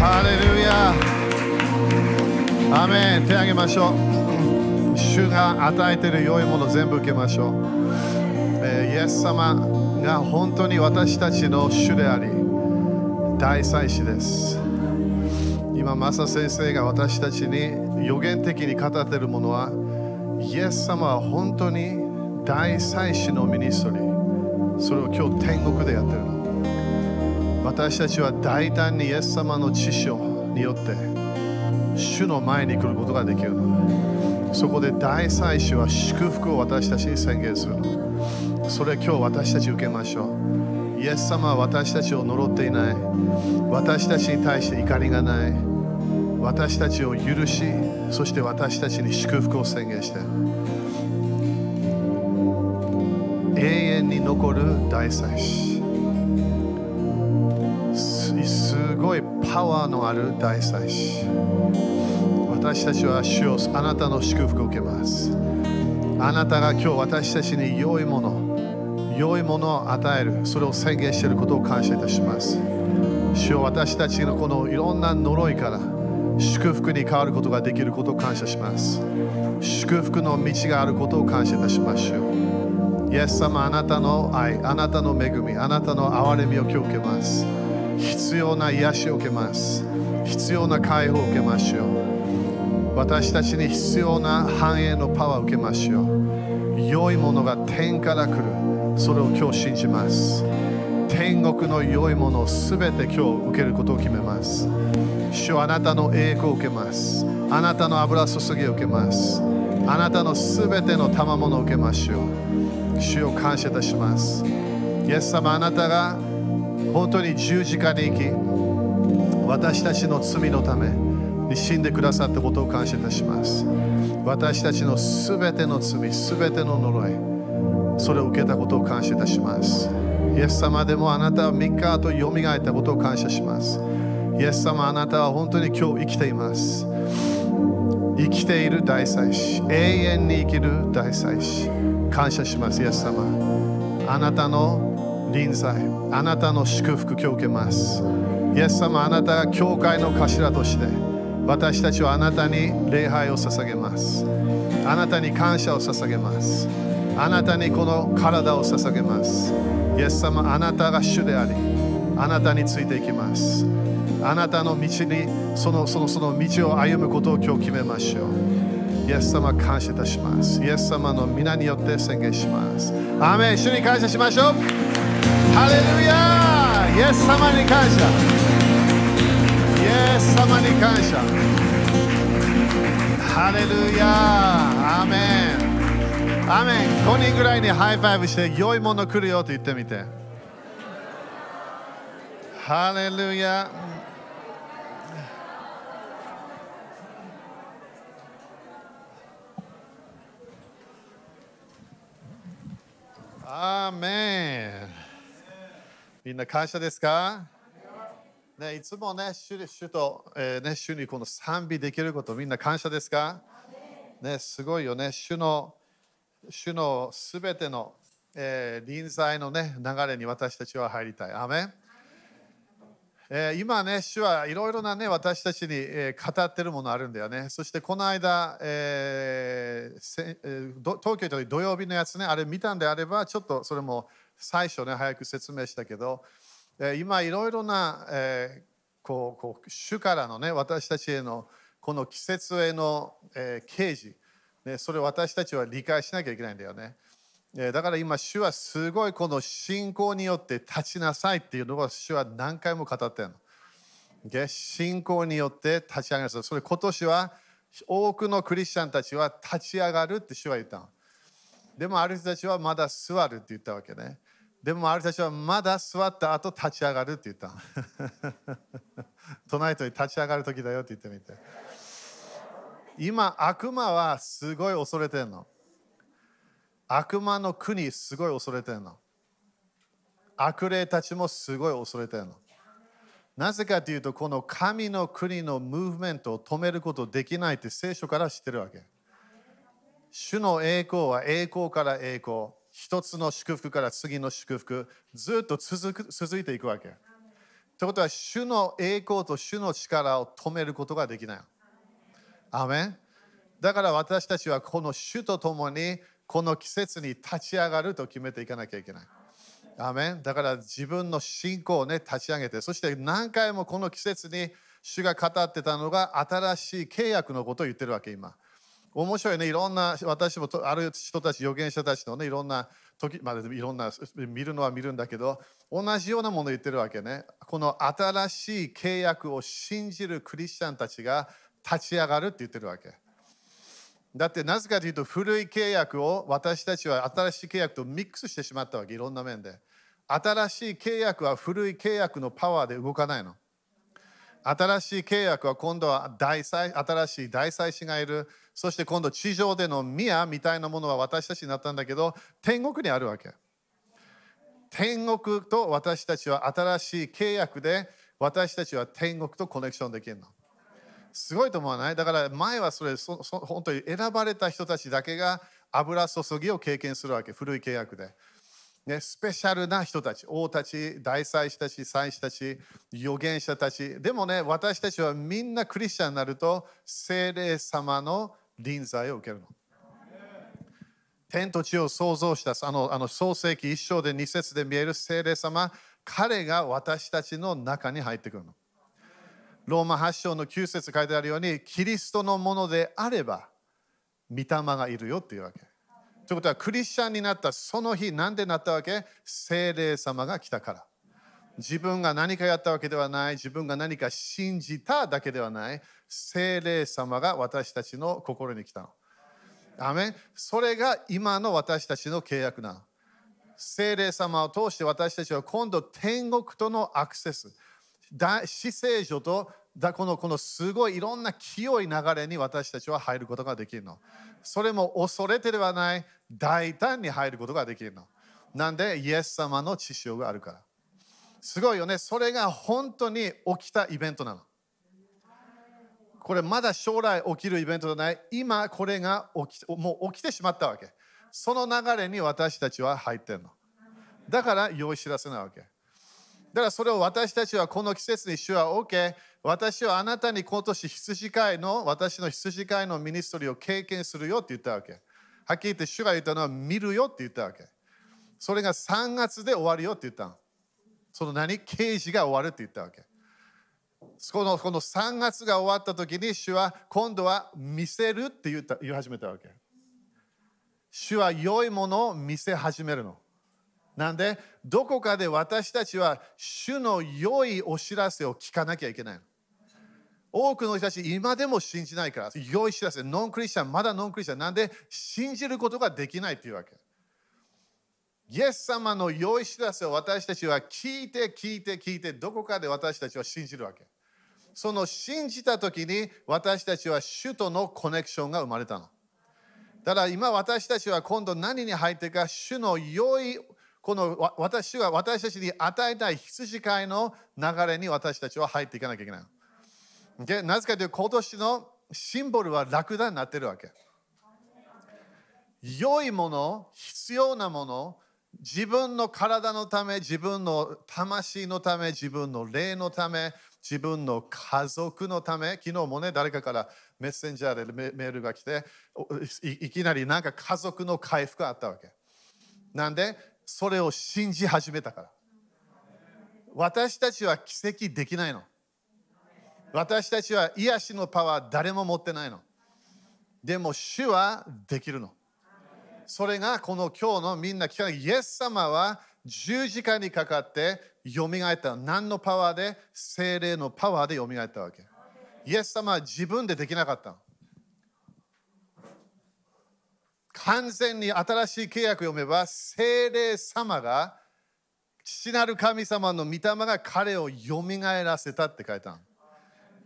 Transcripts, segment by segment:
ハレルヤアメン手挙げましょう。主が与えている良いもの全部受けましょう、えーイエス様が本当に私たちの主であり大祭司です。今マサ先生が私たちに予言的に語っているものはイエス様は本当に大祭司のミニストリー。それを今日天国でやってるの。私たちは大胆にイエス様の知識によって主の前に来ることができるの。そこで大祭司は祝福を私たちに宣言するそれ今日私たち受けましょう。イエス様は私たちを呪っていない。私たちに対して怒りがない。私たちを許しそして私たちに祝福を宣言して。永遠に残る大祭司。パワーのある大祭司。私たちは主をあなたの祝福を受けます。あなたが今日私たちに良いもの良いものを与えるそれを宣言していることを感謝いたします。主よ私たちのこのいろんな呪いから祝福に変わることができることを感謝します。祝福の道があることを感謝いたしましょうイエス様あなたの愛あなたの恵みあなたの憐れみを今日受けます。必要な癒しを受けます。必要な解放を受けましょう。私たちに必要な繁栄のパワーを受けましょう。良いものが天から来る。それを今日信じます。天国の良いものをすべて今日受けることを決めます。主はあなたの栄光を受けます。あなたの油注ぎを受けます。あなたのすべての賜物を受けましょう。主を感謝いたします。イエス様あなたが本当に十字架に行き私たちの罪のために死んでくださったことを感謝いたします。私たちのすべての罪すべての呪いそれを受けたことを感謝いたします。イエス様でもあなたは3日後よみがえったことを感謝します。イエス様あなたは本当に今日生きています。生きている大祭司永遠に生きる大祭司感謝します。イエス様あなたの臨在あなたの祝福今日受けます。イエス様あなたが教会の頭として私たちはあなたに礼拝を捧げます。あなたに感謝を捧げます。あなたにこの体を捧げます。イエス様あなたが主でありあなたについていきます。あなたの道にそのそのその道を歩むことを今日決めましょう。イエス様感謝いたします。イエス様の皆によって宣言します。アーメン。主に感謝しましょう。ハレルヤイエス様に感謝イエス様に感謝ハレルヤアメンアメン5人ぐらいに high five して良いもの来るよと言ってみて。ハレルヤアーメンみんな感謝ですか？ね、いつもね、主主と、えーね、主にこの賛美できること、みんな感謝ですか？ね、すごいよね。主の主のすべての、えー臨在の、ね、流れに私たちは入りたい。アメえー今ね、主はいろいろなね、私たちに、えー語ってるものあるんだよね。そしてこの間、えーせえー東京都土曜日のやつね、あれ見たんであれば、ちょっとそれも最初ね、早く説明したけど、今いろいろな、えーこうこう主からのね、私たちへのこの季節への、えー啓示、ね、それを私たちは理解しなきゃいけないんだよね。えーだから今、主はすごいこの信仰によって立ちなさいっていうのを主は何回も語ってるの。で信仰によって立ち上がる。それ今年は多くのクリスチャンたちは立ち上がるって主は言ったの。でもある人たちはまだ座るって言ったわけね。でもある人たちはまだ座った後立ち上がるって言った。隣人に立ち上がる時だよって言ってみて。今、悪魔はすごい恐れてるの。悪魔の国すごい恐れてるの。悪霊たちもすごい恐れてるの。なぜかというと、この神の国のムーブメントを止めることできないって聖書から知ってるわけ。主の栄光は栄光から栄光。一つの祝福から次の祝福。ずっと続く続いていくわけ。ということは、主の栄光と主の力を止めることができない。アメンだから私たちはこの主と共にこの季節に立ち上がると決めていかなきゃいけない。アメンだから自分の信仰をね立ち上げて、そして何回もこの季節に主が語ってたのが新しい契約のことを言ってるわけ今。面白いね、いろんな私もある人たち、預言者たちのね、いろんな時までいろんな見るのは見るんだけど、同じようなもの言ってるわけね。この新しい契約を信じるクリスチャンたちが立ち上がるって言ってるわけ。だってなぜかというと古い契約を私たちは新しい契約とミックスしてしまったわけ。いろんな面で。新しい契約は古い契約のパワーで動かないの。新しい契約は今度は大祭新しい大祭司がいる。そして今度地上での宮みたいなものは私たちになったんだけど天国にあるわけ。天国と私たちは新しい契約で私たちは天国とコネクションできるの。すごいと思わない？だから前はそれそそ本当に選ばれた人たちだけが油注ぎを経験するわけ。古い契約で。ね、スペシャルな人たち、王たち、大祭司たち、祭司たち、預言者たち。でもね、私たちはみんなクリスチャンになると、精霊様の臨在を受けるの。天と地を創造したあのあの創世記一章で二節で見える精霊様、彼が私たちの中に入ってくるの。ローマ8章の9節書いてあるように、キリストのものであれば、御霊がいるよっていうわけ。ということは、クリスチャンになったその日、なんでなったわけ？精霊様が来たから。自分が何かやったわけではない、自分が何か信じただけではない、精霊様が私たちの心に来たの。アメそれが今の私たちの契約なの。精霊様を通して私たちは今度天国とのアクセス。死聖所とだこのこのすごいいろんな清い流れに私たちは入ることができるの。それも恐れてではない大胆に入ることができるの。なんでイエス様の知識があるから。すごいよね。それが本当に起きたイベントなの。これまだ将来起きるイベントじゃない。今これが起きもう起きてしまったわけ。その流れに私たちは入ってるの。だから用意知らせないわけ。だからそれを私たちはこの季節に主は OK 私はあなたに今年羊飼いの私の羊飼いのミニストリーを経験するよって言ったわけはっきり言って主が言ったのは見るよって言ったわけそれが3月で終わるよって言ったのその何？刑事が終わるって言ったわけ。このこの3月が終わった時に主は今度は見せるって言った言い始めたわけ。主は良いものを見せ始めるの。なんで、どこかで私たちは主の良いお知らせを聞かなきゃいけない。多くの人たち、今でも信じないから、良い知らせ、ノンクリスチャン、まだノンクリスチャン、なんで？信じることができないというわけ。イエス様の良い知らせを私たちは聞いて聞いて聞いて、どこかで私たちは信じるわけ。その信じた時に私たちは主とのコネクションが生まれたの。ただ今私たちは今度何に入ってか主の良いこの私が私たちに与えたい羊飼いの流れに私たちは入っていかなきゃいけない。でなぜかというと今年のシンボルはラクダになってるわけ。良いもの、必要なもの、自分の体のため、自分の魂のため、自分の霊のため、自分の家族のため、昨日もね、誰かからメッセンジャーでメールが来てい、きなりなんか家族の回復があったわけ。なんで、それを信じ始めたから。私たちは奇跡できないの。私たちは癒しのパワー誰も持ってないの。でも主はできるの。それがこの今日のみんな聞かない。イエス様は十字架にかかってよみがえった何のパワーで精霊のパワーでよみがえったわけ。イエス様は自分でできなかった完全に新しい契約を読めば精霊様が父なる神様の御霊が彼をよみがえらせたって書いた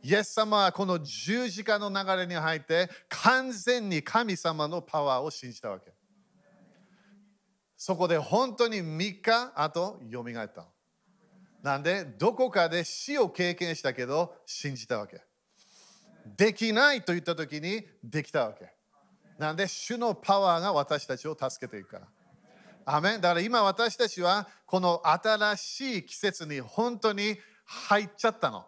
イエス様はこの十字架の流れに入って完全に神様のパワーを信じたわけ。そこで本当に3日後よみがえったなんでどこかで死を経験したけど信じたわけできないと言った時にできたわけなんで、主のパワーが私たちを助けていくから。アメだから今私たちはこの新しい季節に本当に入っちゃったの。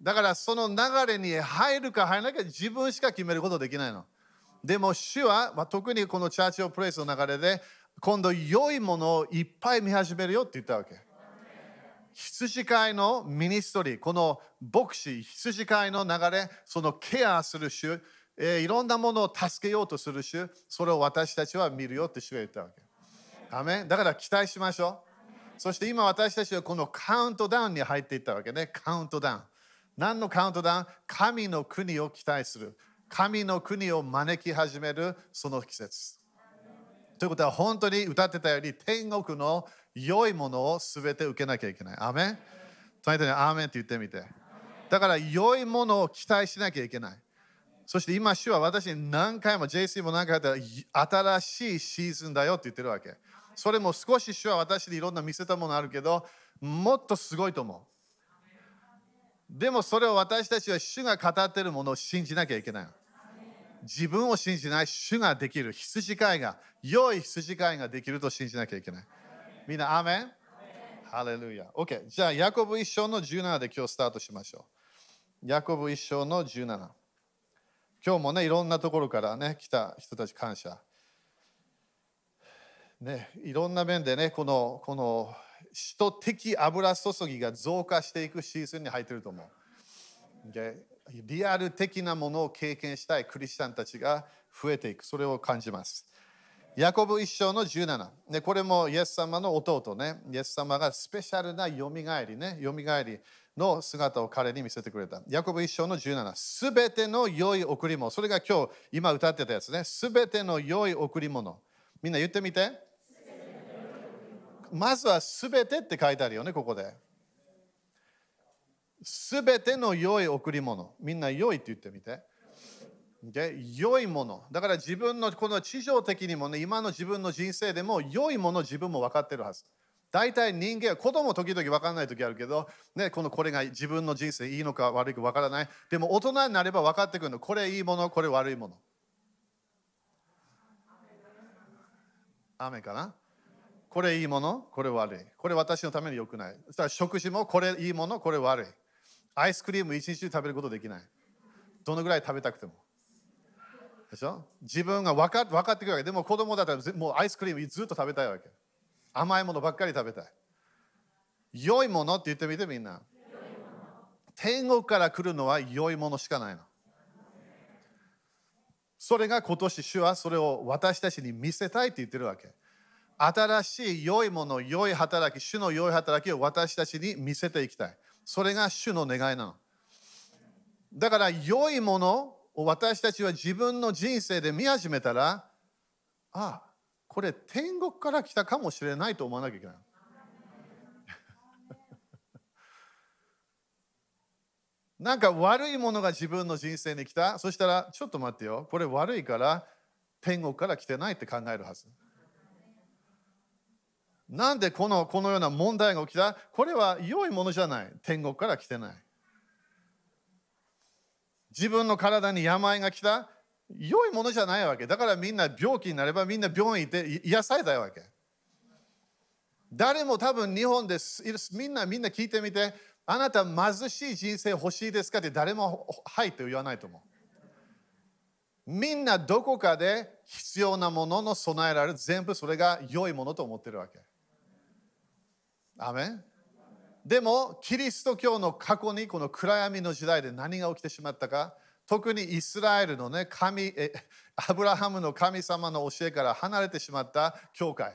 だからその流れに入るか入らないか自分しか決めることできないの。でも主は、まあ、特にこのチャーチオプレイスの流れで今度良いものをいっぱい見始めるよって言ったわけ。羊飼いのミニストリー、この牧師、羊飼いの流れ、そのケアする主、えー、いろんなものを助けようとする主、それを私たちは見るよって主が言ったわけ。アメだから期待しましょう。そして今私たちはこのカウントダウンに入っていったわけね。カウントダウン。何のカウントダウン神の国を期待する。神の国を招き始めるその季節。ということは本当に歌ってたように天国の良いものを全て受けなきゃいけない。アメン隣人にアーメンって言ってみて。だから良いものを期待しなきゃいけない。そして今、主は私に何回も JC も何回も新しいシーズンだよって言ってるわけ。それも少し主は私にいろんな見せたものあるけど、もっとすごいと思う。でもそれを私たちは主が語ってるものを信じなきゃいけない。自分を信じない主ができる羊飼いが、良い羊飼いができると信じなきゃいけない。みんな、アーメン？ハレルヤ。OK。じゃあ、ヤコブ一章の17で今日スタートしましょう。ヤコブ一章の17。今日もね、いろんなところからね、来た人たち感謝。ね、いろんな面でね、この、この、使徒的油注ぎが増加していくシーズンに入ってると思う。でリアル的なものを経験したいクリスチャンたちが増えていく。それを感じます。ヤコブ一章の17。でこれもイエス様の弟ね。イエス様がスペシャルなよみがえりね。よみがえりの姿を彼に見せてくれた。ヤコブ一章の17。すべての良い贈り物。それが今日、今歌ってたやつね。すべての良い贈り物。みんな言ってみて。まずはすべてって書いてあるよね、ここで。すべての良い贈り物。みんな良いって言ってみて。で良いもの。だから自分のこの地上的にもね、今の自分の人生でも良いもの自分も分かってるはず。大体人間は子供時々分からない時あるけど、ね、このこれが自分の人生いいのか悪いか分からない。でも大人になれば分かってくるの。これいいもの、これ悪いもの。雨かな？これいいもの、これ悪い。これ私のために良くない。そしたら食事もこれいいもの、これ悪い。アイスクリーム一日中食べることできない。どのぐらい食べたくても。でしょ？自分が分か分かってくるわけ。でも子供だったらもうアイスクリームずっと食べたいわけ。甘いものばっかり食べたい。良いものって言ってみてみんな。天国から来るのは良いものしかないの。それが今年主はそれを私たちに見せたいって言ってるわけ。新しい良いもの良い働き主の良い働きを私たちに見せていきたい。それが主の願いなのだから良いものを私たちは自分の人生で見始めたら、ああ、これ天国から来たかもしれないと思わなきゃいけない。なんか悪いものが自分の人生に来た。そしたら、ちょっと待ってよ。これ悪いから天国から来てないって考えるはず。なんでこのこのような問題が起きた？これは良いものじゃない。天国から来てない。自分の体に病が来た？良いものじゃないわけ。だからみんな病気になればみんな病院行って癒されたいわけ。誰も多分日本ですみんなみんな聞いてみてあなた貧しい人生欲しいですかって誰もはいって言わないと思う。みんなどこかで必要なものの備えられる全部それが良いものと思ってるわけ。アメンでもキリスト教の過去にこの暗闇の時代で何が起きてしまったか特にイスラエルのね神えアブラハムの神様の教えから離れてしまった教会。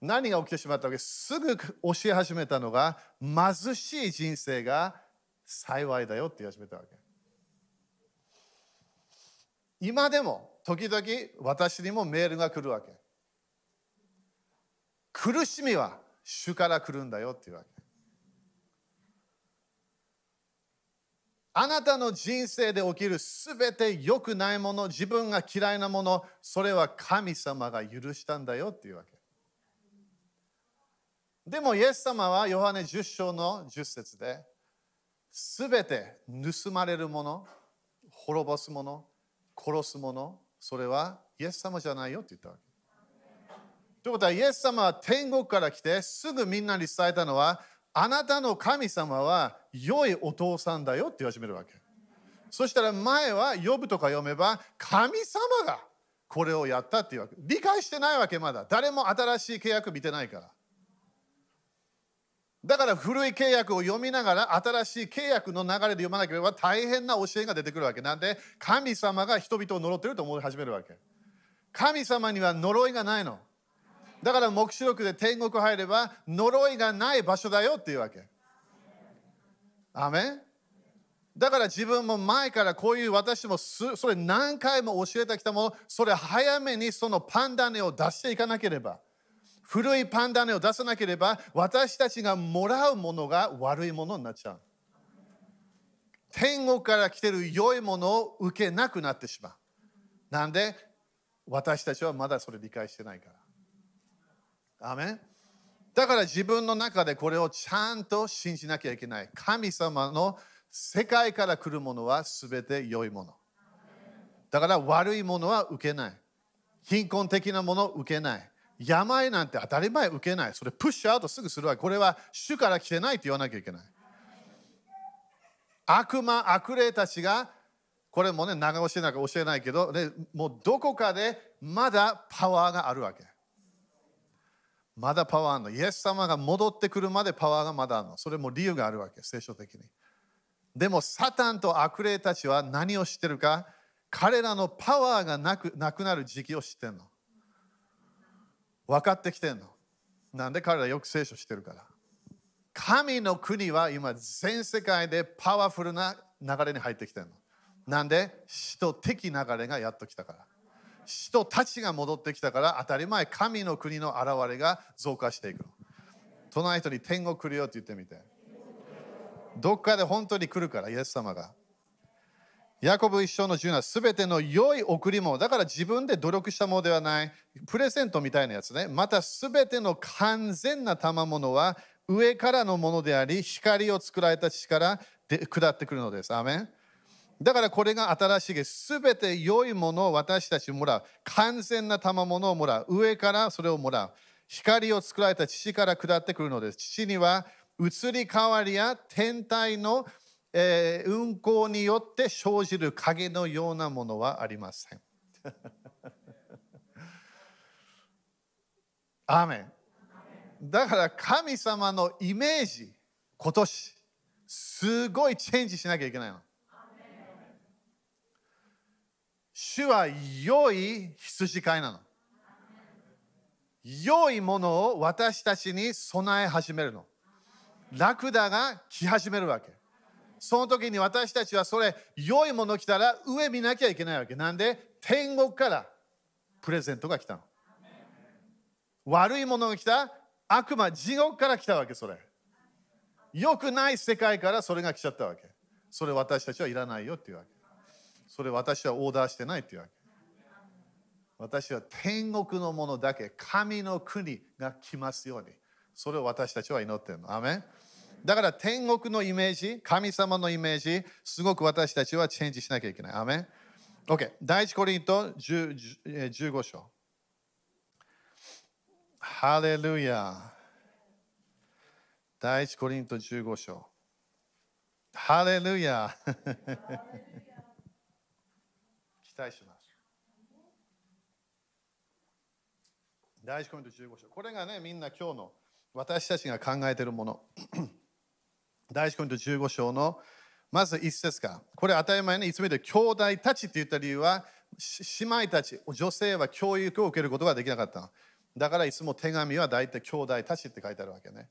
何が起きてしまったわけ？すぐ教え始めたのが貧しい人生が幸いだよって言い始めたわけ。今でも時々私にもメールが来るわけ。苦しみは主から来るんだよっていうわけあなたの人生で起きるすべて良くないもの、自分が嫌いなもの、それは神様が許したんだよっていうわけ。でも、イエス様はヨハネ10章の10節で、すべて盗まれるもの、滅ぼすもの、殺すもの、それはイエス様じゃないよって言ったわけ。ということは、イエス様は天国から来て、すぐみんなに伝えたのは、あなたの神様は良いお父さんだよって言い始めるわけ。そしたら前は呼ぶとか読めば、神様がこれをやったっていうわけ。理解してないわけまだ。誰も新しい契約見てないから。だから古い契約を読みながら新しい契約の流れで読まなければ大変な教えが出てくるわけなんで神様が人々を呪ってると思い始めるわけ神様には呪いがないのだから黙示録で天国入れば呪いがない場所だよっていうわけ。アメだから自分も前からこういう私もそれ何回も教えてきたもの。それ早めにそのパンダネを出していかなければ。古いパンダネを出さなければ私たちがもらうものが悪いものになっちゃう。天国から来てる良いものを受けなくなってしまう。なんで？私たちはまだそれ理解してないから。アメンだから自分の中でこれをちゃんと信じなきゃいけない神様の世界から来るものは全て良いもの。だから悪いものは受けない。貧困的なものを受けない。病なんて当たり前受けない。それプッシュアウトすぐするわ。これは主から来てないって言わなきゃいけない。悪魔、悪霊たちが、これもね、長教えなんか教えないけど、ね、もうどこかでまだパワーがあるわけ。まだパワーあるの？イエス様が戻ってくるまでパワーがまだあるの？それも理由があるわけ、聖書的に。でもサタンと悪霊たちは何を知ってるか？彼らのパワーがなくなくなる時期を知ってるの。分かってきてんの。なんで彼らよく聖書してるから。神の国は今全世界でパワフルな流れに入ってきてるの。なんで？使徒的流れがやっときたから。使徒たちが戻ってきたから当たり前神の国の現れが増加していくの。隣人に天国来るよって言ってみて。どっかで本当に来るから、イエス様が。ヤコブ一生の10はすべての良い贈り物、だから自分で努力したものではない、プレゼントみたいなやつね。またすべての完全な賜物は上からのものであり、光を作られた父からで下ってくるのです。アメンだからこれが新しいですべて良いものを私たちもらう。完全な賜物をもらう。上からそれをもらう。光を作られた父から下ってくるのです。父には移り変わりや天体の、えー、運行によって生じる影のようなものはありません。アーメンだから神様のイメージ今年すごいチェンジしなきゃいけないの。主は良い羊飼いなの。良いものを私たちに備え始めるの。ラクダが来始めるわけ。その時に私たちはそれ、良いもの来たら上見なきゃいけないわけ。なんで？天国からプレゼントが来たの。悪いものが来た悪魔、地獄から来たわけ、それ。良くない世界からそれが来ちゃったわけ。それ私たちはいらないよっていうわけ。それ私はオーダーしてないっていうわけ。私は天国のものだけ、神の国が来ますように。それを私たちは祈ってるの。アメンだから天国のイメージ、神様のイメージ、すごく私たちはチェンジしなきゃいけない。アメン ?OK。第一コリント15章。ハレルヤ。第一コリント15章。ハレルヤ。待します。第一コリント15章。これがね、みんな今日の私たちが考えているもの。第一コリント15章のまず一節か。これ当たり前にいつも言う兄弟たちって言った理由は姉妹たち、女性は教育を受けることができなかった。だからいつも手紙は大体兄弟たちって書いてあるわけね。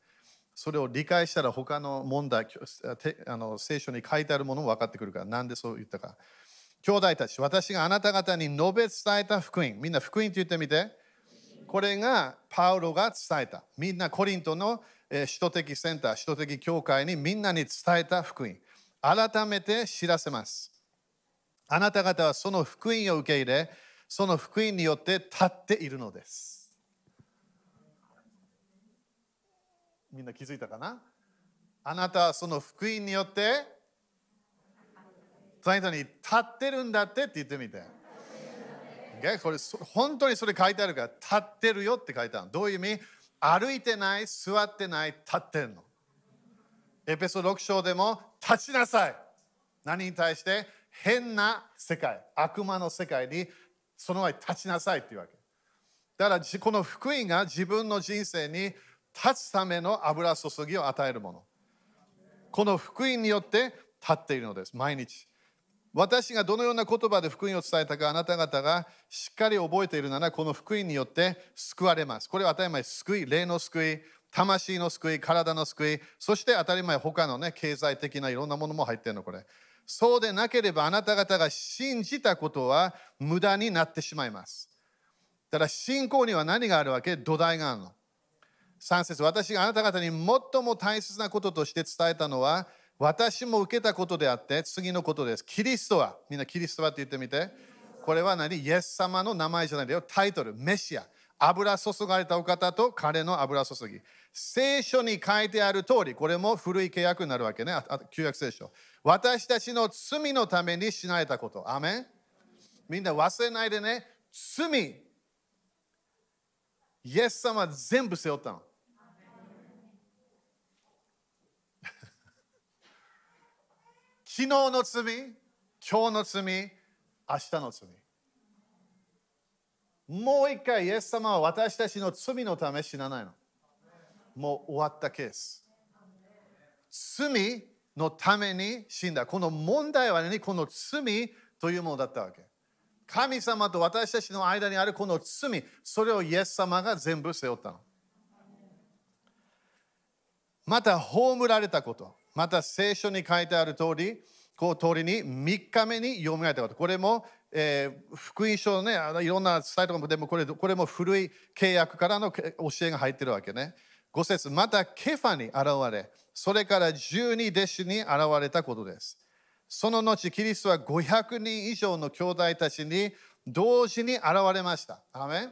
それを理解したら他の問題、あの聖書に書いてあるものも分かってくるから、なんでそう言ったか。兄弟たち、私があなた方に述べ伝えた福音、みんな福音って言ってみて。これがパウロが伝えた。みんなコリントの首都的センター、首都的教会にみんなに伝えた福音。改めて知らせます。あなた方はその福音を受け入れ、その福音によって立っているのです。みんな気づいたかな？あなたはその福音によって、隣人に立ってるんだってって言ってみて。Okay? これ本当にそれ書いてあるから、立ってるよって書いてある。どういう意味？歩いてない、座ってない、立ってるの。エペソ6章でも、立ちなさい。何に対して？変な世界、悪魔の世界にその前に立ちなさいっていうわけ。だからこの福音が自分の人生に立つための油注ぎを与えるもの。この福音によって立っているのです、毎日。私がどのような言葉で福音を伝えたかあなた方がしっかり覚えているならこの福音によって救われます。これは当たり前救い、霊の救い、魂の救い、体の救い、そして当たり前他のね経済的ないろんなものも入ってるのこれ。そうでなければあなた方が信じたことは無駄になってしまいます。ただ信仰には何があるわけ？土台があるの。3節私があなた方に最も大切なこととして伝えたのは私も受けたことであって次のことです。キリストはみんなキリストはって言ってみて。これは何？イエス様の名前じゃないだよ。タイトル、メシア。油注がれたお方と彼の油注ぎ。聖書に書いてある通り、これも古い契約になるわけね。旧約聖書。私たちの罪のために死なれたこと。アメンみんな忘れないでね。罪。イエス様全部背負ったの。昨日の罪、今日の罪、明日の罪。もう一回、イエス様は私たちの罪のため死なないの。もう終わったケース。罪のために死んだ。この問題は何？この罪というものだったわけ。神様と私たちの間にあるこの罪、それをイエス様が全部背負ったの。また、葬られたこと。また聖書に書いてある通り、こう通りに3日目に読められたこと。これも、えー、福音書のね、あのいろんな伝えとかも、でもこれこれも古い契約からの教えが入ってるわけね。5節またケファに現れ、それから12弟子に現れたことです。その後、キリストは500人以上の兄弟たちに同時に現れました。アメ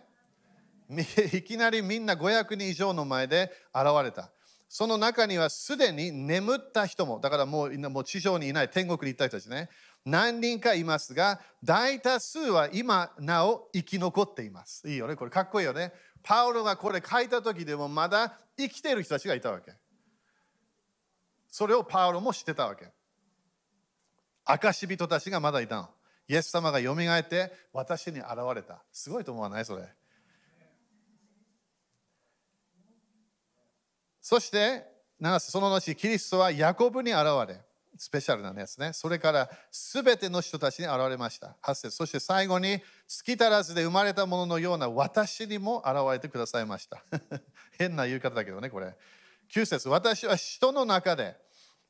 いきなりみんな500人以上の前で現れた。その中にはすでに眠った人も、だからもうもう地上にいない天国に行った人たちね、何人かいますが、大多数は今なお生き残っています。いいよね、これかっこいいよね。パウロがこれ書いた時でもまだ生きている人たちがいたわけ。それをパウロも知ってたわけ。証人たちがまだいたの。イエス様がよみがえって私に現れた。すごいと思わない？それ。そして、その後、キリストはヤコブに現れ、スペシャルなやつね。それからすべての人たちに現れました。8節そして最後に月足らずで生まれたもののような私にも現れてくださいました。変な言い方だけどね、これ。9節私は人の中で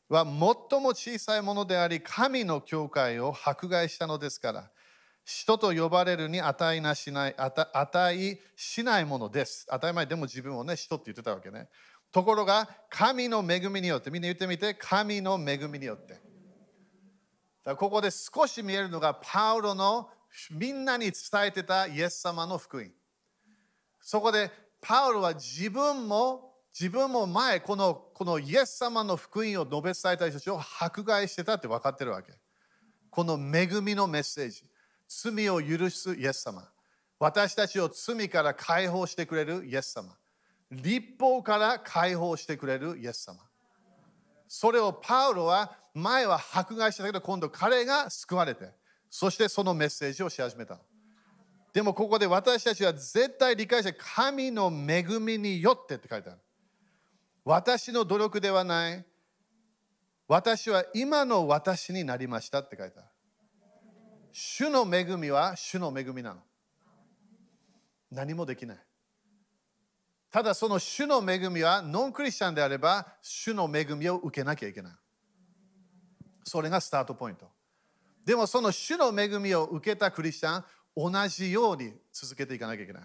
は最も小さいものであり、神の教会を迫害したのですから、人と呼ばれるに値なしない、値しないものです。当たり前でも自分をね、人って言ってたわけね。ところが、神の恵みによって、みんな言ってみて、神の恵みによってだ。ここで少し見えるのが、パウロのみんなに伝えてたイエス様の福音。そこで、パウロは自分も、自分も前、このこのイエス様の福音を述べ伝えた人たちを迫害してたって分かってるわけ。この恵みのメッセージ。罪を許すイエス様。私たちを罪から解放してくれるイエス様。立法から解放してくれるイエス様。それをパウロは前は迫害してたけど今度彼が救われてそしてそのメッセージをし始めた。でもここで私たちは絶対理解して神の恵みによってって書いてある。私の努力ではない。私は今の私になりましたって書いてある。主の恵みは主の恵みなの。何もできない。ただその主の恵みはノンクリスチャンであれば主の恵みを受けなきゃいけない。それがスタートポイント。でもその主の恵みを受けたクリスチャン同じように続けていかなきゃいけない。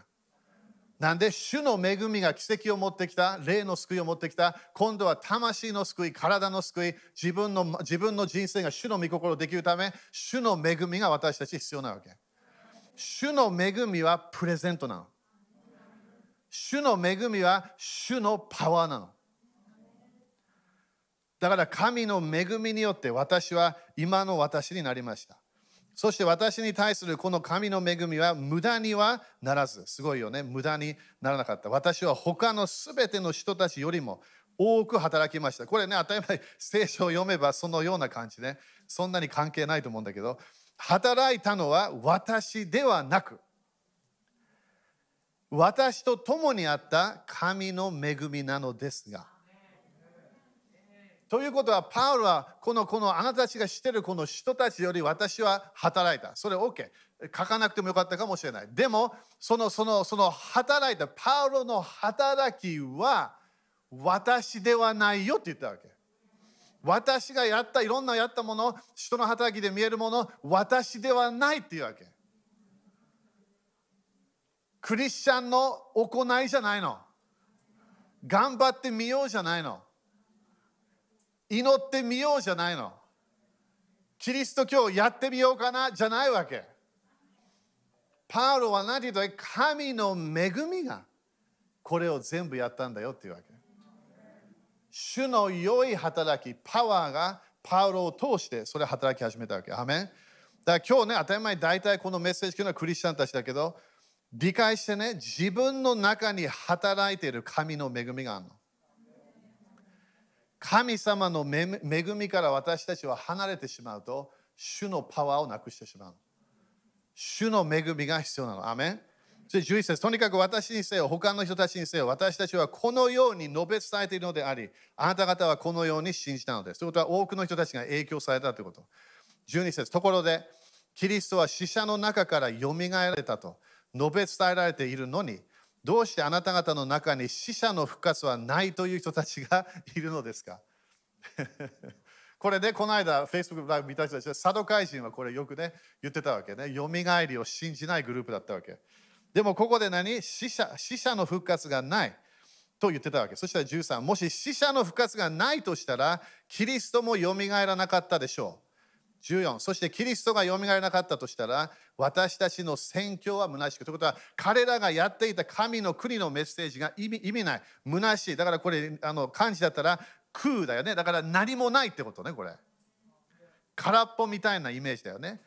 なんで主の恵みが奇跡を持ってきた、霊の救いを持ってきた、今度は魂の救い、体の救い、自分の自分の人生が主の御心をできるため、主の恵みが私たち必要なわけ。主の恵みはプレゼントなの。主の恵みは主のパワーなの。だから神の恵みによって私は今の私になりました。そして私に対するこの神の恵みは無駄にはならず、すごいよね、無駄にならなかった。私は他のすべての人たちよりも多く働きました。これね、当たり前、聖書を読めばそのような感じね。そんなに関係ないと思うんだけど、働いたのは私ではなく、私と共にあった神の恵みなのですが。ということは、パウルはこのこのあなたたちが知ってるこの人たちより私は働いた。それ OK。書かなくてもよかったかもしれない。でも、そのそのその働いた、パウロの働きは私ではないよって言ったわけ。私がやったいろんなやったもの、人の働きで見えるもの、私ではないっていうわけ。クリスチャンの行いじゃないの。頑張ってみようじゃないの。祈ってみようじゃないの。キリスト教やってみようかなじゃないわけ。パウロは何て言うと神の恵みがこれを全部やったんだよっていうわけ。主の良い働き、パワーがパウロを通してそれ働き始めたわけ。アメンだから今日ね、当たり前大体このメッセージというのはクリスチャンたちだけど、理解してね、自分の中に働いている神の恵みがあるの。神様の恵みから私たちは離れてしまうと、主のパワーをなくしてしまう。主の恵みが必要なの。アメンそして11節とにかく私にせよ、他の人たちにせよ、私たちはこのように述べ伝えているのであり、あなた方はこのように信じたのです。ということは多くの人たちが影響されたということ。12節ところで、キリストは死者の中からよみがえられたと述べ伝えられているのに、どうしてあなた方の中に死者の復活はないという人たちがいるのですか？これで、ね、この間、Facebook ライブ見た人たちは、サドカイ人はこれよくね、言ってたわけね。よみがえりを信じないグループだったわけ。でもここで何？死者死者の復活がないと言ってたわけ。そしたら13、もし死者の復活がないとしたら、キリストもよみがえらなかったでしょう。14そしてキリストがよみがえなかったとしたら私たちの宣教は虚しくということは彼らがやっていた神の国のメッセージが意味意味ない。虚しい。だからこれあの漢字だったら空だよね。だから何もないってことねこれ。空っぽみたいなイメージだよね。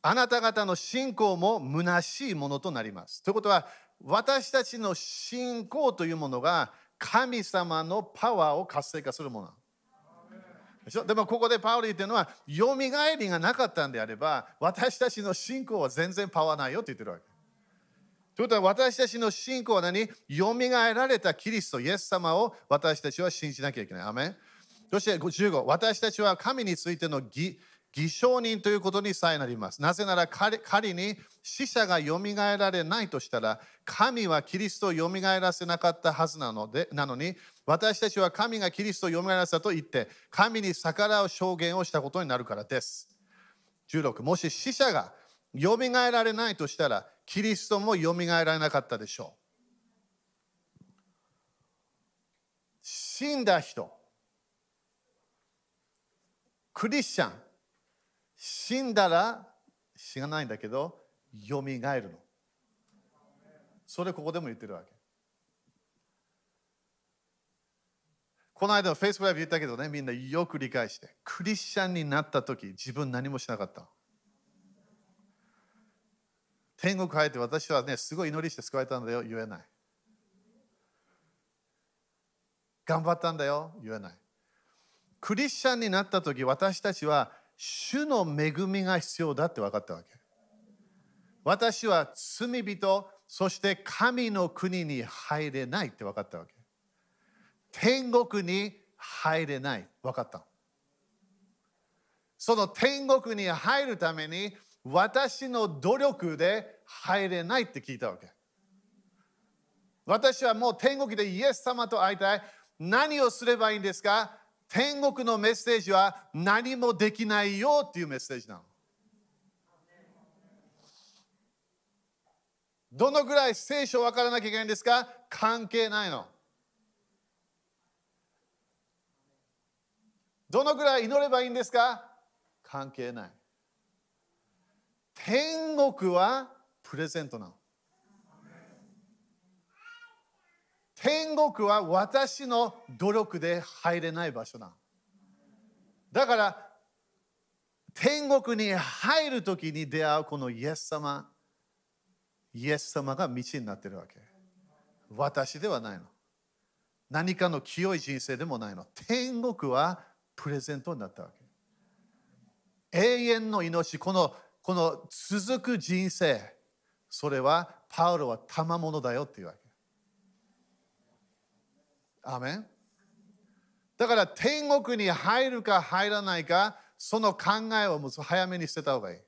あなた方の信仰も虚しいものとなります。ということは私たちの信仰というものが神様のパワーを活性化するもの。でもここでパウリーっていうのは、よみがえりがなかったんであれば、私たちの信仰は全然パワーないよって言ってるわけ。ということは私たちの信仰は何？よみがえられたキリスト、イエス様を私たちは信じなきゃいけない。アメンそして15、私たちは神についての義偽証人ということにさえなります。なぜなら仮に死者がよみがえられないとしたら、神はキリストをよみがえらせなかったはずなのでなのに、私たちは神がキリストをよみがえらせたと言って、神に逆らう証言をしたことになるからです。16、もし死者がよみがえられないとしたら、キリストもよみがえられなかったでしょう。死んだ人、クリスチャン、死んだら死がないんだけど、よみがえるの。それここでも言ってるわけ。この間の Facebook ライブ言ったけどね、みんなよく理解して。クリスチャンになった時、自分何もしなかった。天国入って私はね、すごい祈りして救われたんだよ、言えない。頑張ったんだよ、言えない。クリスチャンになった時、私たちは主の恵みが必要だって分かったわけ。私は罪人、そして神の国に入れないって分かったわけ。天国に入れない。分かった。その天国に入るために私の努力で入れないって聞いたわけ。私はもう天国でイエス様と会いたい。何をすればいいんですか？天国のメッセージは何もできないよっていうメッセージなの。どのぐらい聖書を分からなきゃいけないんですか？関係ないの。どのぐらい祈ればいいんですか？関係ない。天国はプレゼントなの。天国は私の努力で入れない場所なだから天国に入るときに出会うこのイエス様、イエス様が道になってるわけ。私ではないの。何かの清い人生でもないの。天国はプレゼントになったわけ。永遠の命、このこの続く人生、それはパウロは賜物だよっていうわけ。アメンだから天国に入るか入らないか、その考えをもう早めに捨てた方がいい。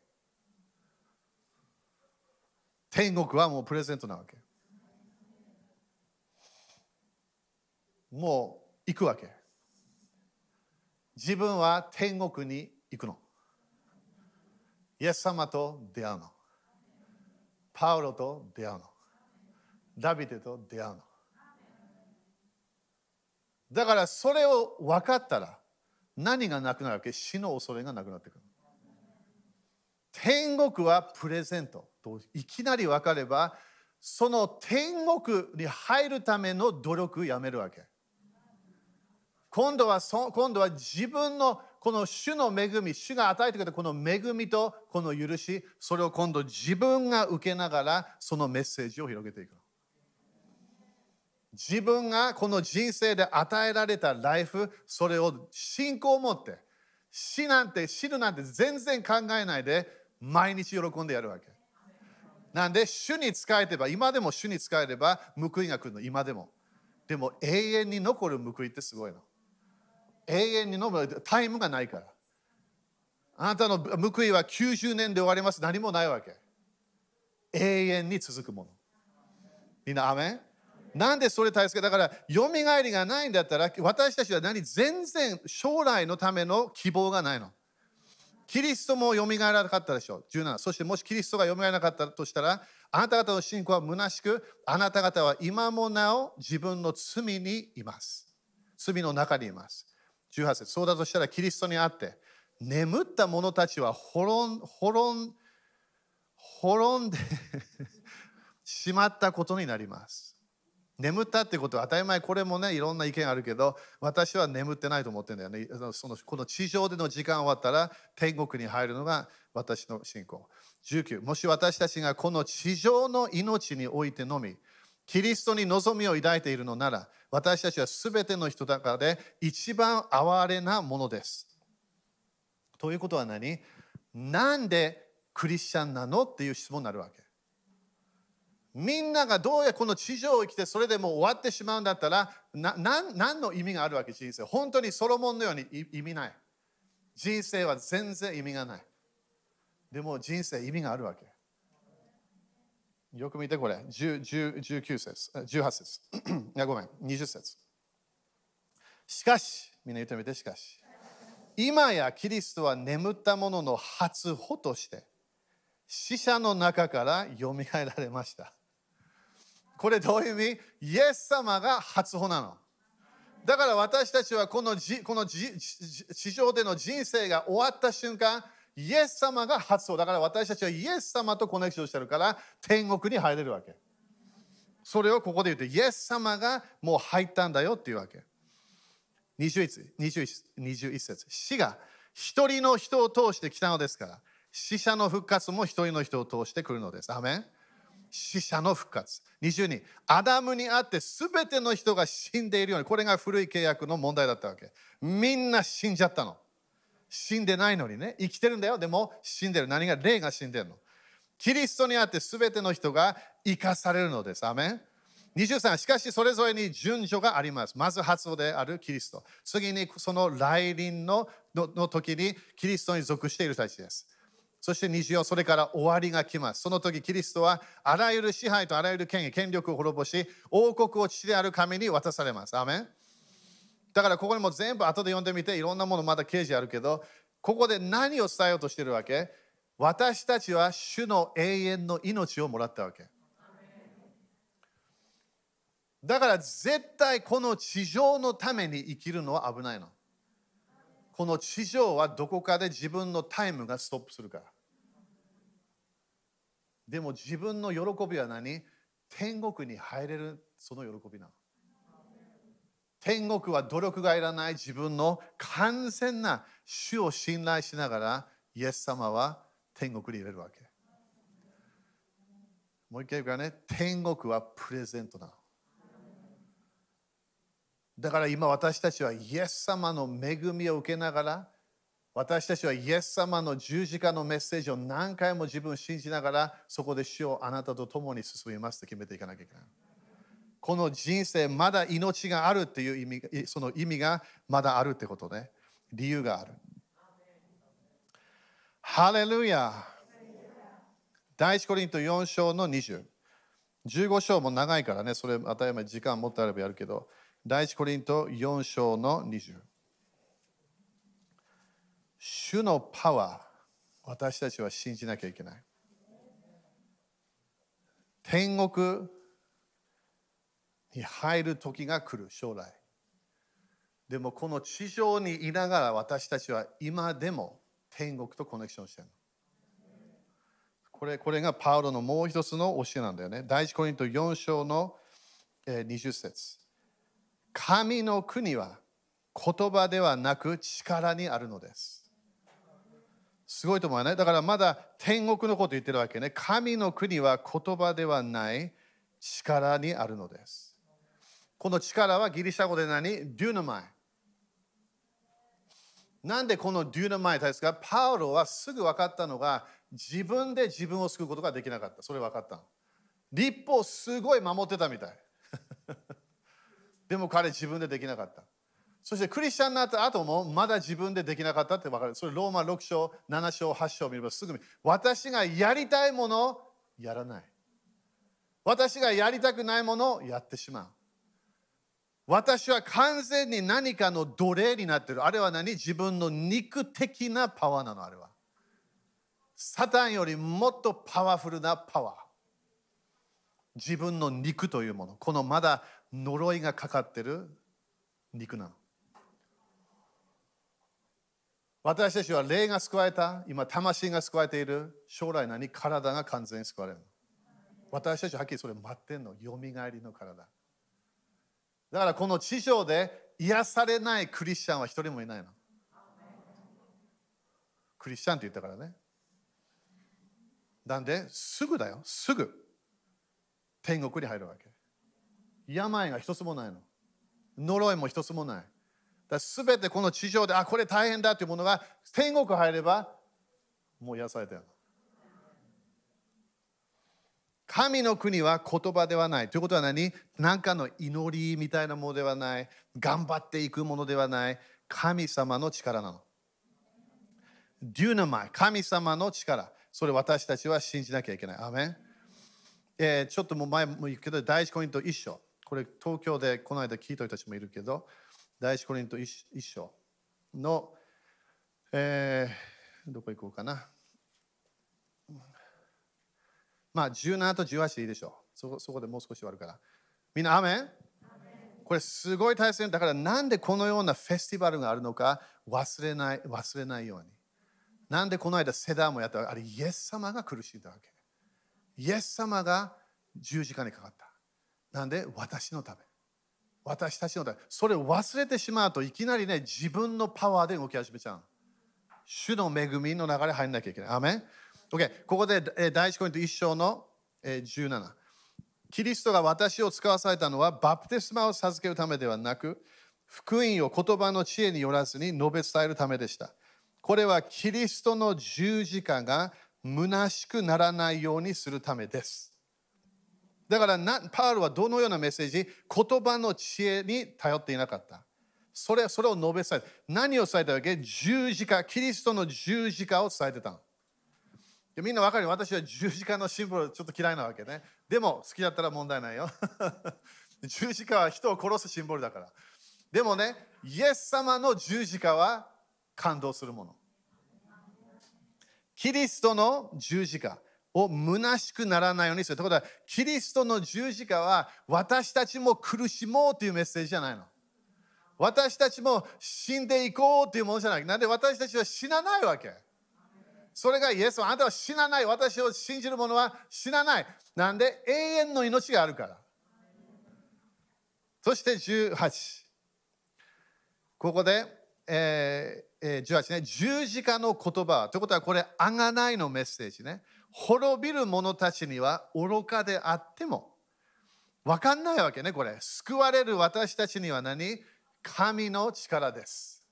天国はもうプレゼントなわけ。もう行くわけ。自分は天国に行くの。イエス様と出会うの。パウロと出会うの。ダビデと出会うの。だからそれを分かったら何がなくなるわけ？死の恐れがなくなってくる。天国はプレゼントといきなり分かればその天国に入るための努力をやめるわけ。今度はそ今度は自分のこの主の恵み、主が与えてくれたこの恵みとこの許し、それを今度自分が受けながらそのメッセージを広げていく。自分がこの人生で与えられたライフ、それを信仰を持って、死なんて死ぬなんて全然考えないで、毎日喜んでやるわけ。なんで、主に仕えてば、今でも主に仕えれば報いが来るの、今でも。でも永遠に残る報いってすごいの。永遠に飲むタイムがないから。あなたの報いは90年で終わります。何もないわけ。永遠に続くもの。みんな、アメン？なんでそれ大切かだから、よみがえりがないんだったら、私たちは何全然将来のための希望がないの。キリストもよみがえらなかったでしょう。17。そしてもしキリストがよみがえらなかったとしたら、あなた方の信仰は虚しく、あなた方は今もなお自分の罪にいます。罪の中にいます。18節そうだとしたらキリストにあって眠った者たちは滅ん滅ん滅んでしまったことになります眠ったってことは当たり前これもねいろんな意見あるけど私は眠ってないと思ってんだよねそのこの地上での時間終わったら天国に入るのが私の信仰19もし私たちがこの地上の命においてのみキリストに望みを抱いているのなら私たちは全ての人だからで一番哀れなものです。ということは何？なんでクリスチャンなの？っていう質問になるわけ。みんながどうやこの地上を生きてそれでもう終わってしまうんだったら何の意味があるわけ？人生。本当にソロモンのように意味ない。人生は全然意味がない。でも人生意味があるわけ。よく見てこれ、19節、18節。いや、ごめん、20節。しかし、みんな言ってみて、しかし。今やキリストは眠った者の初歩として、死者の中からよみがえられました。これどういう意味？イエス様が初歩なの。だから私たちはこのじこの地上での人生が終わった瞬間、イエス様が発想だから私たちはイエス様とコネクションしてるから天国に入れるわけ。それをここで言ってイエス様がもう入ったんだよっていうわけ。21, 21, 21節。死が一人の人を通してきたのですから死者の復活も一人の人を通してくるのです。アメン。死者の復活。22アダムにあって全ての人が死んでいるようにこれが古い契約の問題だったわけ。みんな死んじゃったの。死んでないのにね生きてるんだよ。でも死んでる。何が霊が死んでるの。キリストにあって全ての人が生かされるのです。アメン。23しかしそれぞれに順序があります。まず発音であるキリスト。次にその来臨ののの時にキリストに属している人たちです。そして24それから終わりが来ます。その時キリストはあらゆる支配とあらゆる権威権力を滅ぼし王国を父である神に渡されます。アメン。だからここにも全部後で読んでみていろんなものまだ掲示あるけどここで何を伝えようとしてるわけ？私たちは主の永遠の命をもらったわけ。だから絶対この地上のために生きるのは危ないの。この地上はどこかで自分のタイムがストップするから。でも自分の喜びは何？天国に入れるその喜びなの天国は努力がいらない自分の完全な主を信頼しながらイエス様は天国に入れるわけ。もう一回言うからね、天国はプレゼントなの。だから今私たちはイエス様の恵みを受けながら私たちはイエス様の十字架のメッセージを何回も自分を信じながらそこで主をあなたと共に進みますと決めていかなきゃいけない。この人生まだ命があるっていう意味その意味がまだあるってことね。理由がある。ハレルヤ第一コリント4章の20。15章も長いからね、それ当たり前時間持ってあればやるけど、第一コリント4章の20。主のパワー、私たちは信じなきゃいけない。天国に入る時が来る、将来。でもこの地上にいながら私たちは今でも天国とコネクションしてるの。これこれがパウロのもう一つの教えなんだよね。第一コリント4章の20節神の国は言葉ではなく力にあるのです。すごいと思うね。だからまだ天国のこと言ってるわけね。神の国は言葉ではない力にあるのです。この力はギリシャ語で何？デューナマイ。なんでこのデューナマイですか？パウロはすぐ分かったのが自分で自分を救うことができなかった。それ分かった。立法すごい守ってたみたい。でも彼自分でできなかった。そしてクリスチャンになった後もまだ自分でできなかったって分かる。それローマ6章、7章、8章を見ればすぐに私がやりたいものをやらない。私がやりたくないものをやってしまう。私は完全に何かの奴隷になってる。あれは何？自分の肉的なパワーなの、あれは。サタンよりもっとパワフルなパワー。自分の肉というもの。このまだ呪いがかかってる肉なの。私たちは霊が救われた、今魂が救われている、将来何体が完全に救われる。私たちははっきりそれ待ってんの、よみがえりの体。だからこの地上で癒されないクリスチャンは一人もいないの。クリスチャンって言ったからね。なんですぐだよ、すぐ天国に入るわけ。病が一つもないの。呪いも一つもない。だすべてこの地上で、あ、これ大変だというものが天国入れば、もう癒されたよ。神の国は言葉ではない。ということは何？何かの祈りみたいなものではない。頑張っていくものではない。神様の力なの。デューナマイ、神様の力。それ私たちは信じなきゃいけない。アメン、えー、ちょっともう前も言うけど、第一コイント一緒。これ東京でこの間聞いた人たちもいるけど、第一コリント一章の、えー、どこ行こうかな。まあ、17と18でいいでしょう。そこそこでもう少し終わるから。みんな、アメン？これすごい大切だからなんでこのようなフェスティバルがあるのか忘れない忘れないように。なんでこの間セダーもやったあれイエス様が苦しんだわけ。イエス様が十字架にかかった。なんで私のため。私たちのため。それを忘れてしまうといきなりね自分のパワーで動き始めちゃう。主の恵みの流れ入んなきゃいけない。アメン OK、ここで第一コイント1章の17。キリストが私を使わされたのはバプテスマを授けるためではなく、福音を言葉の知恵によらずに述べ伝えるためでした。これはキリストの十字架が虚しくならないようにするためです。だからパウルはどのようなメッセージ言葉の知恵に頼っていなかった。それそれを述べ伝え何を伝えたわけ？十字架、キリストの十字架を伝えてたの。みんな分かる私は十字架のシンボルちょっと嫌いなわけね。でも好きだったら問題ないよ。十字架は人を殺すシンボルだから。でもね、イエス様の十字架は感動するもの。キリストの十字架を虚しくならないようにする。ということは、キリストの十字架は私たちも苦しもうというメッセージじゃないの。私たちも死んでいこうというものじゃない。なんで私たちは死なないわけ。それがイエスはあなたは死なない。私を信じる者は死なない。なんで永遠の命があるから。そして18。ここで、えー、18ね、十字架の言葉ということはこれ、あがないのメッセージね。滅びる者たちには愚かであっても、わかんないわけね、これ。救われる私たちには何？神の力です。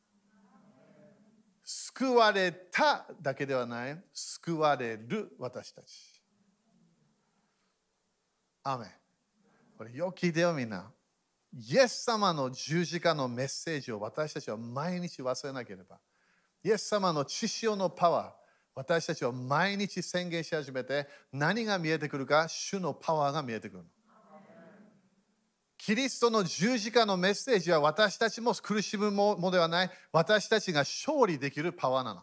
救われただけではない、救われる私たち。アメこれよく聞いてよみんな。イエス様の十字架のメッセージを私たちは毎日忘れなければ。イエス様の血潮のパワー、私たちは毎日宣言し始めて何が見えてくるか、主のパワーが見えてくる。キリストの十字架のメッセージは私たちも苦しむものではない、私たちが勝利できるパワーなの。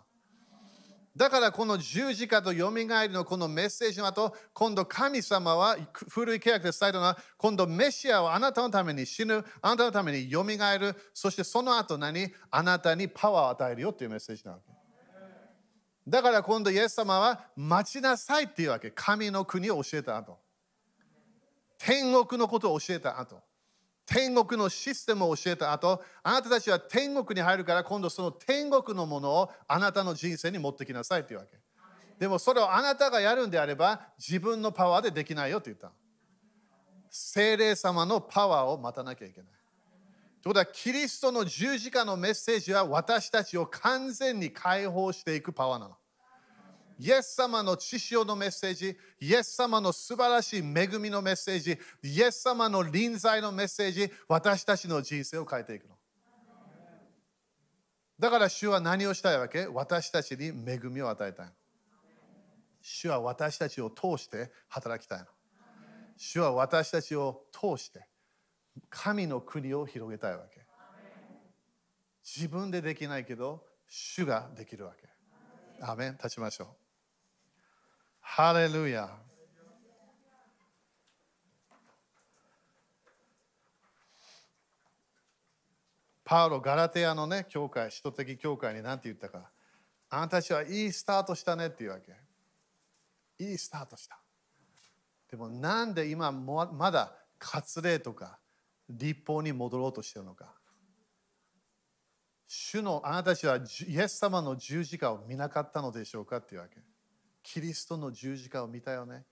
だからこの十字架とよみがえりのこのメッセージの後、今度神様は古い契約で伝えたのは、今度メシアはあなたのために死ぬ、あなたのためによみがえる、そしてその後何？あなたにパワーを与えるよというメッセージなわけ。だから今度イエス様は待ちなさいっていうわけ。神の国を教えた後。天国のことを教えた後。天国のシステムを教えた後、あなたたちは天国に入るから、今度その天国のものをあなたの人生に持ってきなさいというわけ。でもそれをあなたがやるんであれば、自分のパワーでできないよと言った。精霊様のパワーを待たなきゃいけない。ということは、キリストの十字架のメッセージは私たちを完全に解放していくパワーなの。イエス様の知潮のメッセージ、イエス様の素晴らしい恵みのメッセージ、イエス様の臨在のメッセージ、私たちの人生を変えていくの。だから主は何をしたいわけ？私たちに恵みを与えたい。主は私たちを通して働きたいの。主は私たちを通して神の国を広げたいわけ。自分でできないけど、主ができるわけ。アメン立ちましょう。ハレルヤ。パウロ、ガラテヤのね、教会、首都的教会に何て言ったか。あなたたちはいいスタートしたねっていうわけ。いいスタートした。でもなんで今まだ割礼とか立法に戻ろうとしてるのか。主のあなたたちはイエス様の十字架を見なかったのでしょうかっていうわけ。キリストの十字架を見たよね。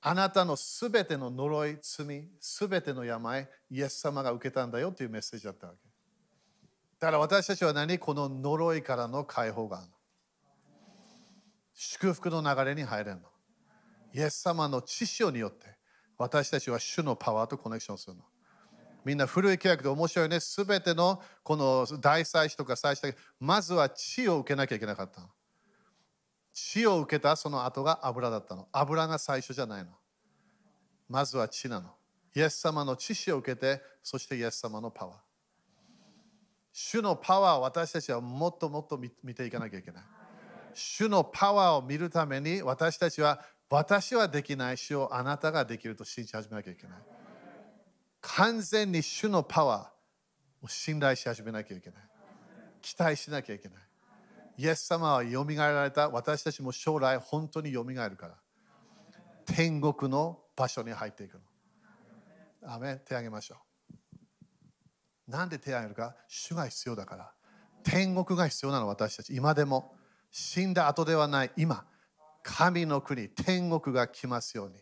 あなたのすべての呪い、罪、すべての病、イエス様が受けたんだよというメッセージだったわけ。だから私たちは何この呪いからの解放があるの？祝福の流れに入れるの。イエス様の知識によって私たちは主のパワーとコネクションするの。みんな古い契約で面白いね。すべてのこの大祭司とか祭司まずは血を受けなきゃいけなかったの。血を受けたその後が油だったの。油が最初じゃないの。まずは血なの。イエス様の知識を受けて、そしてイエス様のパワー。主のパワーを私たちはもっともっと見ていかなきゃいけない。主のパワーを見るために私たちは私はできない主をあなたができると信じ始めなきゃいけない。完全に主のパワーを信頼し始めなきゃいけない。期待しなきゃいけない。イエス様はよみがえられた私たちも将来本当によみがえるから天国の場所に入っていくの。アメ手あげましょう。なんで手あげるか？主が必要だから。天国が必要なの私たち。今でも死んだ後ではない今。神の国、天国が来ますように。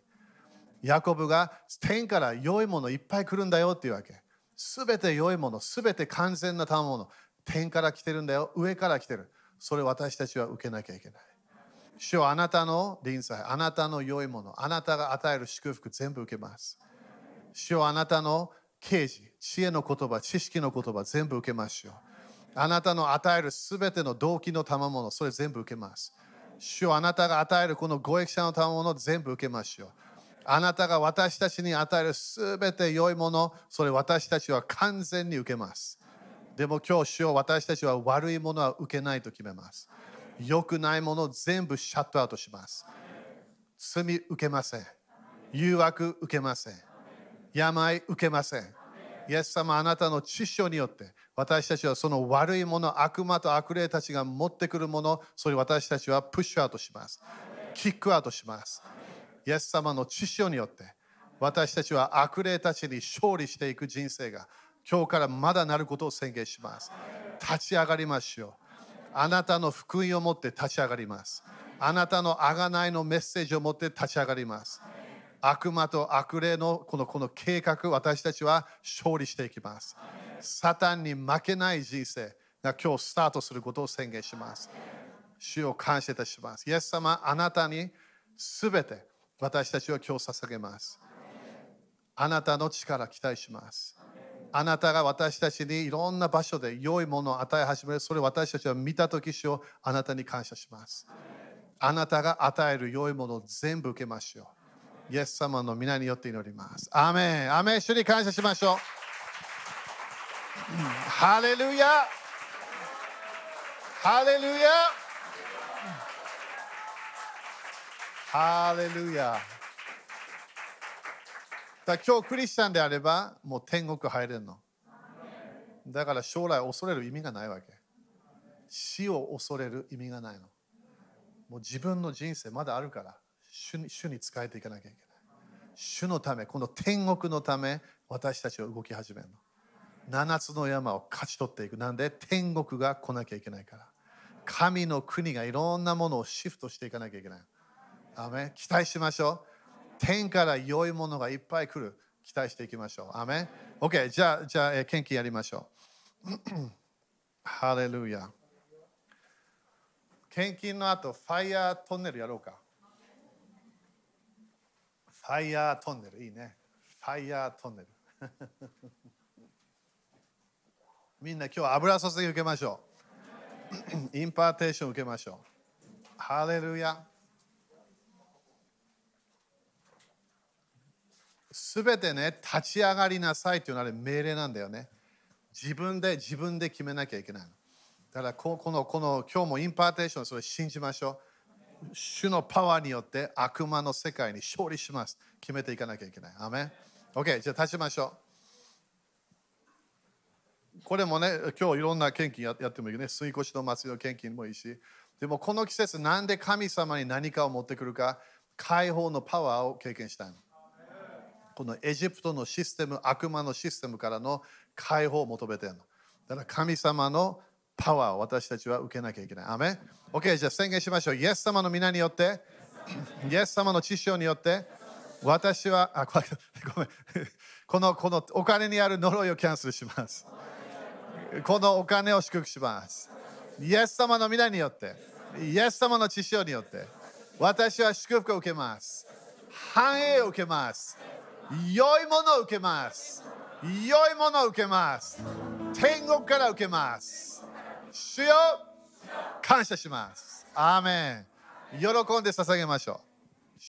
ヤコブが天から良いものいっぱい来るんだよっていうわけ。すべて良いもの、すべて完全な賜物。天から来てるんだよ。上から来てる。それ私たちは受けなきゃいけない。主はあなたの臨済、あなたの良いもの、あなたが与える祝福全部受けます。主はあなたの啓示、知恵の言葉、知識の言葉全部受けましょう。あなたの与えるすべての動機の賜物、それ全部受けます。主はあなたが与えるこのご益者の賜物全部受けましょう。あなたが私たちに与えるすべて良いもの、それ私たちは完全に受けます。でも今日、主を私たちは悪いものは受けないと決めます。良くないものを全部シャットアウトします。罪受けません。誘惑受けません。病受けません。イエス様あなたの知識によって私たちはその悪いもの、悪魔と悪霊たちが持ってくるもの、それ私たちは push out します。 kick out します。イエス様の知識によって私たちは悪霊たちに勝利していく人生が今日からまだなることを宣言します。立ち上がりましょう。あなたの福音を持って立ち上がります。あなたの贖いのメッセージを持って立ち上がります。悪魔と悪霊のこのこの計画、私たちは勝利していきます。サタンに負けない人生が今日スタートすることを宣言します。主を感謝いたします。イエス様、あなたにすべて私たちは今日捧げます。あなたの力期待します。あなたが私たちにいろんな場所で良いものを与え始める。それを私たちは見たとき主をあなたに感謝します。あなたが与える良いものを全部受けましょう。イエス様の皆によって祈ります。アメン。アメン。主に感謝しましょう。ハレルヤハレルヤハレルヤだ今日クリスチャンであればもう天国入れるの。だから将来恐れる意味がないわけ。死を恐れる意味がないの。もう自分の人生まだあるから主に主に仕えていかなきゃいけない。主のためこの天国のため私たちは動き始めるの。7つの山を勝ち取っていく。なんで？天国が来なきゃいけないから。神の国がいろんなものをシフトしていかなきゃいけない。アメ期待しましょう。天から良いものがいっぱい来る。期待していきましょう。アメン OK じゃあじゃあ、えー、献金やりましょう。ハレルヤ献金の後ファイヤートンネルやろうか。ファイヤートンネル。いいね。ファイヤートンネル。みんな今日油注ぎ受けましょう。impartation 受けましょう。ハレルヤすべてね、立ち上がりなさいというのは命令なんだよね。自分で自分で決めなきゃいけないの。だからこのこの今日も impartation それ信じましょう。主のパワーによって悪魔の世界に勝利します。決めていかなきゃいけない。アメン ?OK、じゃあ立ちましょう。これもね、今日いろんな献金ややってもいいね。水越しの祭りの献金もいいし。でもこの季節、なんで神様に何かを持ってくるか、解放のパワーを経験したいの。このエジプトのシステム、悪魔のシステムからの解放を求めてるの。だから神様のパワーを私たちは受けなきゃいけない。アメン ?OK、じゃあ宣言しましょう。イエス様の皆によって、イエス様の知性によって、私は、あ、ごめん。このこのお金にある呪いをキャンセルします。このお金を祝福します。イエス様の皆によって、イエス様の知性によって、私は祝福を受けます。繁栄を受けます。良いものを受けます。良いものを受けます。天国から受けます。主よ感謝します。アーメン。喜んで捧げましょう。